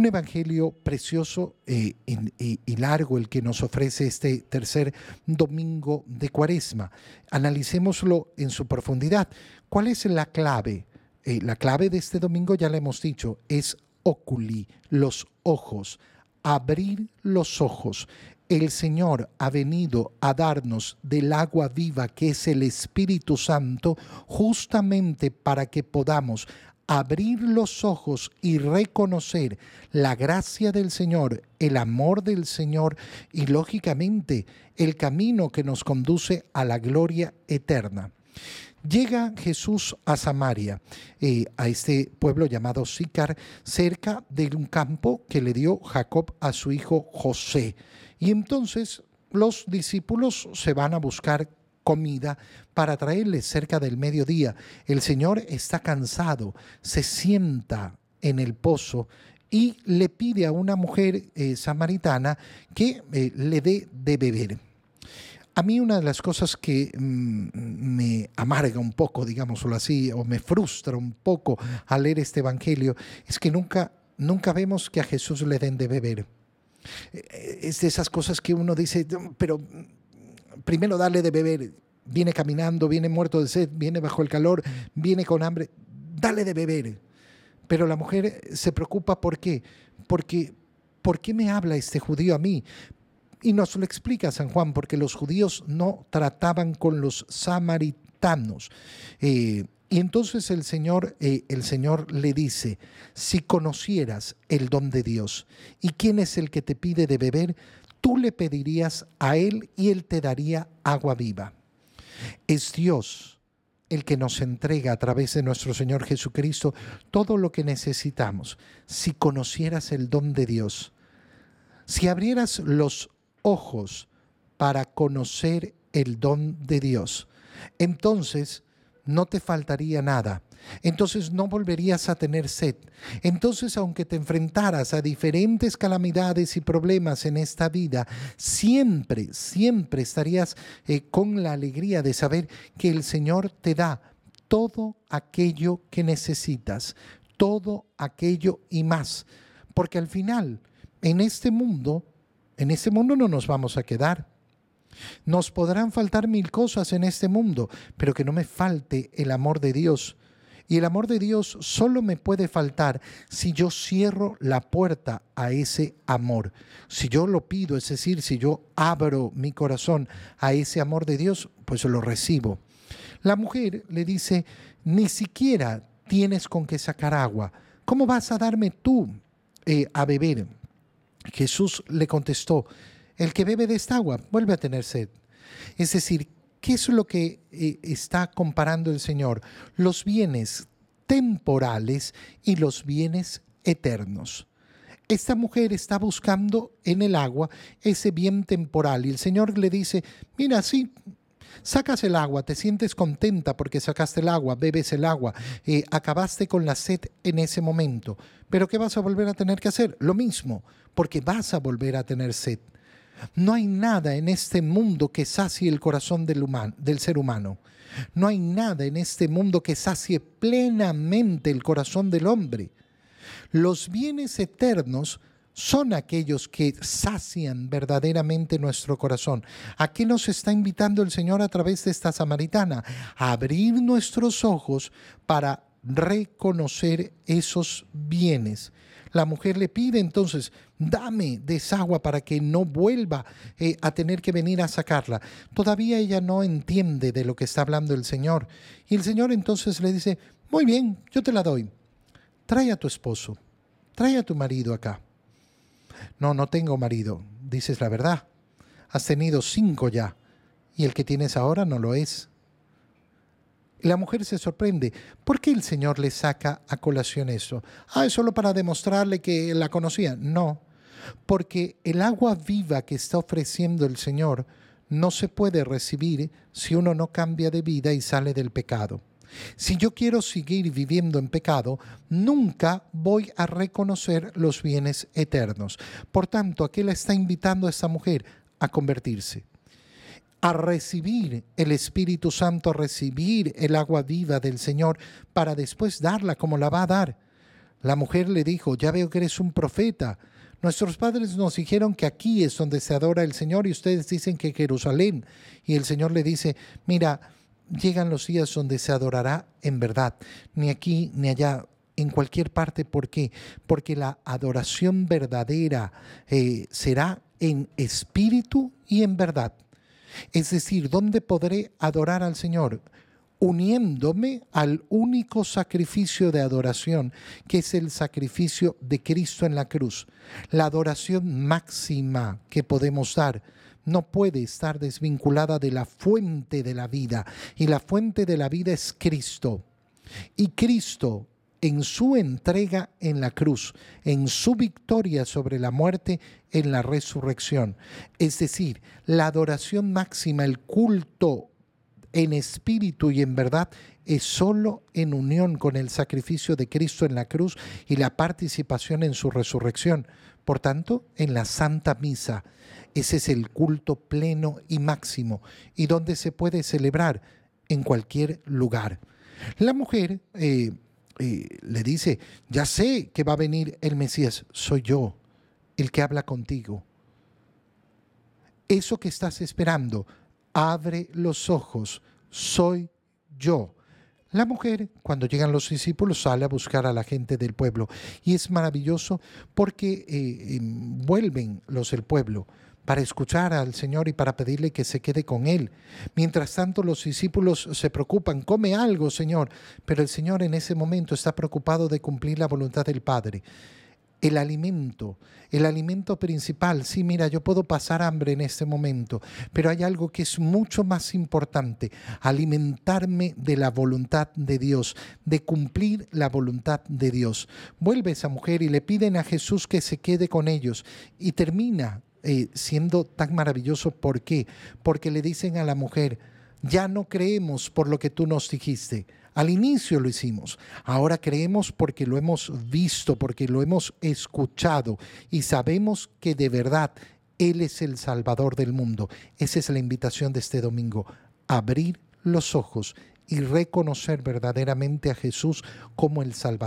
Un evangelio precioso eh, y, largo el que nos ofrece este tercer domingo de Cuaresma. Analicémoslo en su profundidad. ¿Cuál es la clave? Eh, la clave de este domingo, ya le hemos dicho, es oculi, los ojos, abrir los ojos. El Señor ha venido a darnos del agua viva que es el Espíritu Santo justamente para que podamos abrir los ojos y reconocer la gracia del Señor, el amor del Señor y lógicamente el camino que nos conduce a la gloria eterna. Llega Jesús a Samaria, eh, a este pueblo llamado Sicar, cerca de un campo que le dio Jacob a su hijo José. Y entonces los discípulos se van a buscar comida para traerles cerca del mediodía. El Señor está cansado, se sienta en el pozo y le pide a una mujer eh, samaritana que eh, le dé de beber. A mí una de las cosas que mm, me amarga un poco, digámoslo así, o me frustra un poco al leer este Evangelio, es que nunca, nunca vemos que a Jesús le den de beber. Eh, es de esas cosas que uno dice, pero primero darle de beber, viene caminando, viene muerto de sed, viene bajo el calor, viene con hambre, dale de beber. Pero la mujer se preocupa, ¿por qué? Porque, ¿por qué me habla este judío a mí? Y nos lo explica San Juan, porque los judíos no trataban con los samaritanos. Eh, y entonces el Señor, eh, el Señor le dice, si conocieras el don de Dios y quién es el que te pide de beber, tú le pedirías a Él y Él te daría agua viva. Es Dios el que nos entrega a través de nuestro Señor Jesucristo todo lo que necesitamos. Si conocieras el don de Dios, si abrieras los ojos para conocer el don de Dios, entonces no te faltaría nada entonces no volverías a tener sed. Entonces, aunque te enfrentaras a diferentes calamidades y problemas en esta vida, siempre, siempre estarías eh, con la alegría de saber que el Señor te da todo aquello que necesitas, todo aquello y más. Porque al final, en este mundo, en este mundo no nos vamos a quedar. Nos podrán faltar mil cosas en este mundo, pero que no me falte el amor de Dios y el amor de Dios solo me puede faltar si yo cierro la puerta a ese amor. Si yo lo pido, es decir, si yo abro mi corazón a ese amor de Dios, pues lo recibo. La mujer le dice, ni siquiera tienes con qué sacar agua. ¿Cómo vas a darme tú eh, a beber? Jesús le contestó, el que bebe de esta agua vuelve a tener sed. Es decir, ¿Qué es lo que eh, está comparando el Señor? Los bienes temporales y los bienes eternos. Esta mujer está buscando en el agua ese bien temporal y el Señor le dice, mira, sí, sacas el agua, te sientes contenta porque sacaste el agua, bebes el agua, eh, acabaste con la sed en ese momento, pero ¿qué vas a volver a tener que hacer? Lo mismo, porque vas a volver a tener sed. No hay nada en este mundo que sacie el corazón del, ser humano. No hay nada en este mundo que sacie plenamente el corazón del hombre. Los bienes eternos son aquellos que sacian verdaderamente nuestro corazón. ¿A qué nos está invitando el Señor a través de esta samaritana? A abrir nuestros ojos para reconocer esos bienes la mujer le pide entonces, dame desagua para que no vuelva eh, a tener que venir a sacarla. Todavía ella no entiende de lo que está hablando el Señor. Y el Señor entonces le dice, muy bien, yo te la doy. Trae a tu esposo, trae a tu marido acá. No, no tengo marido, dices la verdad. Has tenido cinco ya, y el que tienes ahora no lo es. La mujer se sorprende. ¿Por qué el Señor le saca a colación eso? Ah, es solo para demostrarle que la conocía. No, porque el agua viva que está ofreciendo el Señor no se puede recibir si uno no cambia de vida y sale del pecado. Si yo quiero seguir viviendo en pecado, nunca voy a reconocer los bienes eternos. Por tanto, ¿a qué le está invitando a esta mujer? A convertirse a recibir el Espíritu Santo, a recibir el agua viva del Señor, para después darla como la va a dar. La mujer le dijo, ya veo que eres un profeta. Nuestros padres nos dijeron que aquí es donde se adora el Señor y ustedes dicen que Jerusalén. Y el Señor le dice, mira, llegan los días donde se adorará en verdad, ni aquí ni allá, en cualquier parte. ¿Por qué? Porque la adoración verdadera eh, será en espíritu y en verdad. Es decir, ¿dónde podré adorar al Señor? uniéndome al único sacrificio de adoración, que es el sacrificio de Cristo en la cruz. La adoración máxima que podemos dar no puede estar desvinculada de la fuente de la vida, y la fuente de la vida es Cristo. Y Cristo en su entrega en la cruz, en su victoria sobre la muerte, en la resurrección. Es decir, la adoración máxima, el culto en espíritu y en verdad es solo en unión con el sacrificio de Cristo en la cruz y la participación en su resurrección. Por tanto, en la Santa Misa, ese es el culto pleno y máximo y donde se puede celebrar en cualquier lugar. La mujer eh, le dice, ya sé que va a venir el Mesías, soy yo el que habla contigo. Eso que estás esperando, abre los ojos, soy yo. La mujer, cuando llegan los discípulos, sale a buscar a la gente del pueblo. Y es maravilloso porque eh, vuelven los del pueblo para escuchar al Señor y para pedirle que se quede con Él. Mientras tanto, los discípulos se preocupan, come algo, Señor. Pero el Señor en ese momento está preocupado de cumplir la voluntad del Padre el alimento, el alimento principal. Sí, mira, yo puedo pasar hambre en este momento, pero hay algo que es mucho más importante, alimentarme de la voluntad de Dios, de cumplir la voluntad de Dios. Vuelve esa mujer y le piden a Jesús que se quede con ellos y termina eh, siendo tan maravilloso. ¿Por qué? Porque le dicen a la mujer, ya no creemos por lo que tú nos dijiste al inicio lo hicimos, ahora creemos porque lo hemos visto, porque lo hemos escuchado y sabemos que de verdad Él es el Salvador del mundo. Esa es la invitación de este domingo, abrir los ojos y reconocer verdaderamente a Jesús como el Salvador.